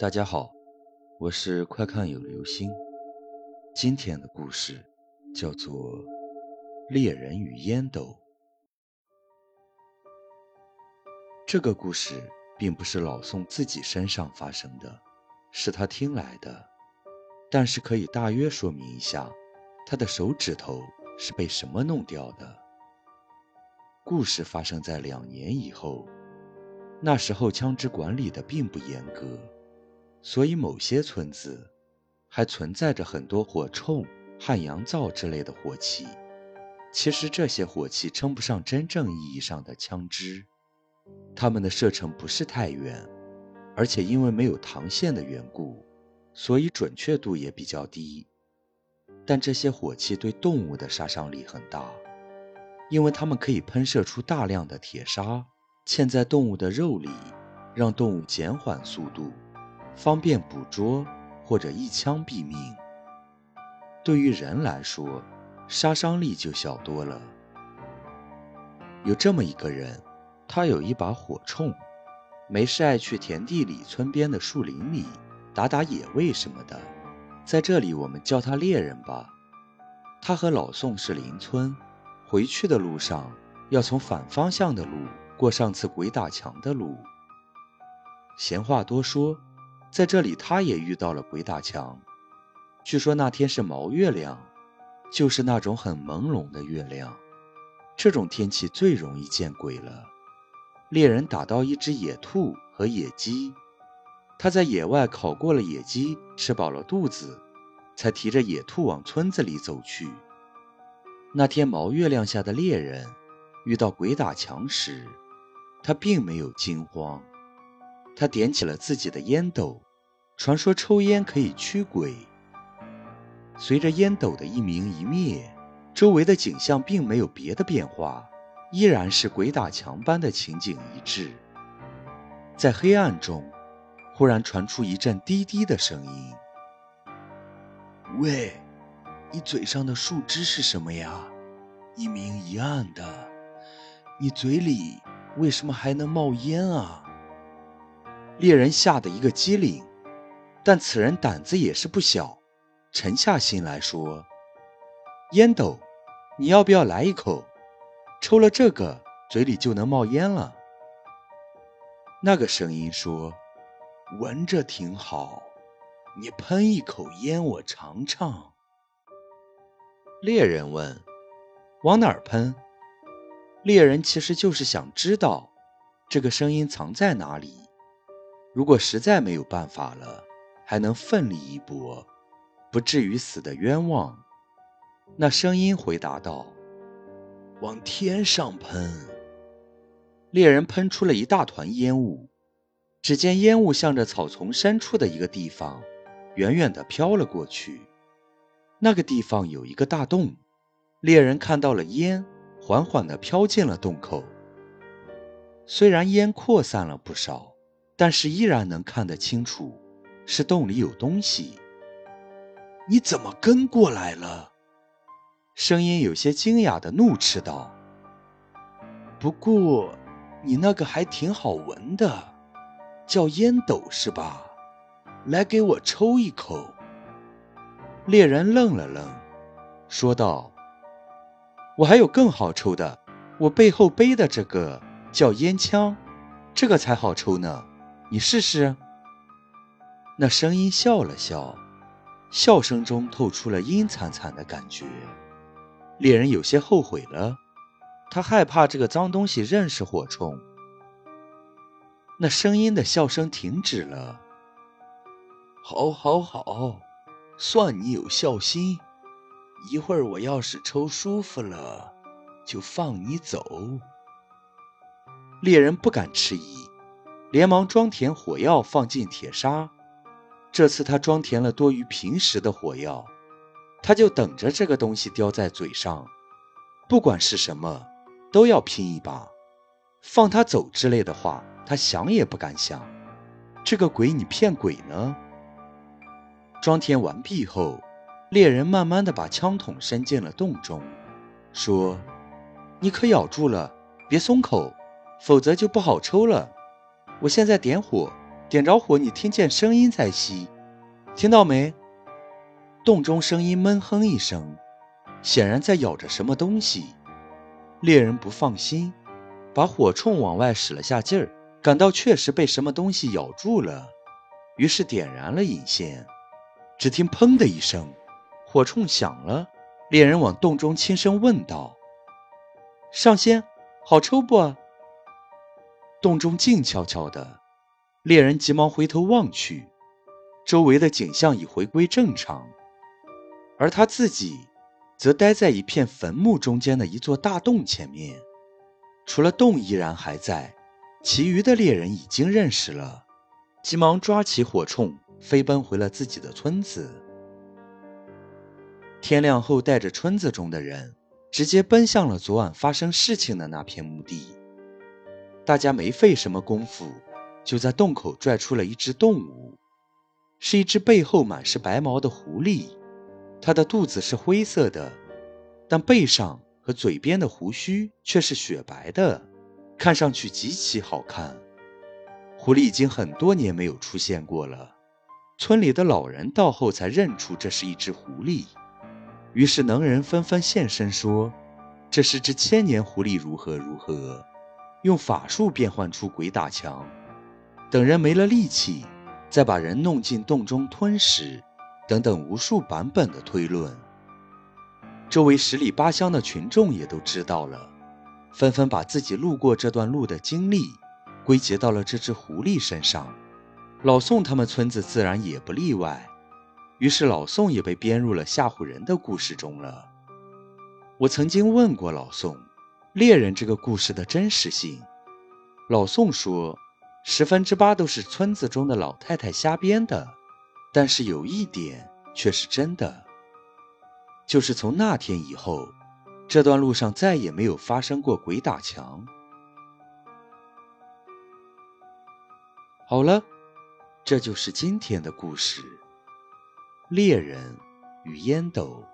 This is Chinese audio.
大家好，我是快看有流星。今天的故事叫做《猎人与烟斗》。这个故事并不是老宋自己身上发生的，是他听来的，但是可以大约说明一下，他的手指头是被什么弄掉的。故事发生在两年以后，那时候枪支管理的并不严格。所以，某些村子还存在着很多火铳、汉阳造之类的火器。其实，这些火器称不上真正意义上的枪支，它们的射程不是太远，而且因为没有膛线的缘故，所以准确度也比较低。但这些火器对动物的杀伤力很大，因为它们可以喷射出大量的铁砂，嵌在动物的肉里，让动物减缓速度。方便捕捉或者一枪毙命。对于人来说，杀伤力就小多了。有这么一个人，他有一把火铳，没事爱去田地里、村边的树林里打打野味什么的。在这里，我们叫他猎人吧。他和老宋是邻村，回去的路上要从反方向的路过上次鬼打墙的路。闲话多说。在这里，他也遇到了鬼打墙。据说那天是毛月亮，就是那种很朦胧的月亮。这种天气最容易见鬼了。猎人打到一只野兔和野鸡，他在野外烤过了野鸡，吃饱了肚子，才提着野兔往村子里走去。那天毛月亮下的猎人遇到鬼打墙时，他并没有惊慌。他点起了自己的烟斗，传说抽烟可以驱鬼。随着烟斗的一明一灭，周围的景象并没有别的变化，依然是鬼打墙般的情景一致。在黑暗中，忽然传出一阵低低的声音：“喂，你嘴上的树枝是什么呀？一明一暗的，你嘴里为什么还能冒烟啊？”猎人吓得一个机灵，但此人胆子也是不小，沉下心来说：“烟斗，你要不要来一口？抽了这个，嘴里就能冒烟了。”那个声音说：“闻着挺好，你喷一口烟，我尝尝。”猎人问：“往哪儿喷？”猎人其实就是想知道这个声音藏在哪里。如果实在没有办法了，还能奋力一搏，不至于死的冤枉。那声音回答道：“往天上喷。”猎人喷出了一大团烟雾，只见烟雾向着草丛深处的一个地方，远远地飘了过去。那个地方有一个大洞，猎人看到了烟缓缓地飘进了洞口。虽然烟扩散了不少。但是依然能看得清楚，是洞里有东西。你怎么跟过来了？声音有些惊讶的怒斥道。不过，你那个还挺好闻的，叫烟斗是吧？来，给我抽一口。猎人愣了愣，说道：“我还有更好抽的，我背后背的这个叫烟枪，这个才好抽呢。”你试试。那声音笑了笑，笑声中透出了阴惨惨的感觉。猎人有些后悔了，他害怕这个脏东西认识火虫。那声音的笑声停止了。好，好，好，算你有孝心。一会儿我要是抽舒服了，就放你走。猎人不敢迟疑。连忙装填火药，放进铁砂。这次他装填了多于平时的火药，他就等着这个东西叼在嘴上，不管是什么，都要拼一把。放他走之类的话，他想也不敢想。这个鬼，你骗鬼呢？装填完毕后，猎人慢慢的把枪筒伸进了洞中，说：“你可咬住了，别松口，否则就不好抽了。”我现在点火，点着火，你听见声音在吸，听到没？洞中声音闷哼一声，显然在咬着什么东西。猎人不放心，把火铳往外使了下劲儿，感到确实被什么东西咬住了，于是点燃了引线。只听“砰”的一声，火铳响了。猎人往洞中轻声问道：“上仙，好抽不？”洞中静悄悄的，猎人急忙回头望去，周围的景象已回归正常，而他自己则待在一片坟墓中间的一座大洞前面。除了洞依然还在，其余的猎人已经认识了，急忙抓起火铳，飞奔回了自己的村子。天亮后，带着村子中的人，直接奔向了昨晚发生事情的那片墓地。大家没费什么功夫，就在洞口拽出了一只动物，是一只背后满是白毛的狐狸。它的肚子是灰色的，但背上和嘴边的胡须却是雪白的，看上去极其好看。狐狸已经很多年没有出现过了，村里的老人到后才认出这是一只狐狸，于是能人纷纷现身说：“这是只千年狐狸，如何如何。”用法术变换出鬼打墙，等人没了力气，再把人弄进洞中吞食，等等无数版本的推论。周围十里八乡的群众也都知道了，纷纷把自己路过这段路的经历归结到了这只狐狸身上。老宋他们村子自然也不例外，于是老宋也被编入了吓唬人的故事中了。我曾经问过老宋。猎人这个故事的真实性，老宋说，十分之八都是村子中的老太太瞎编的。但是有一点却是真的，就是从那天以后，这段路上再也没有发生过鬼打墙。好了，这就是今天的故事：猎人与烟斗。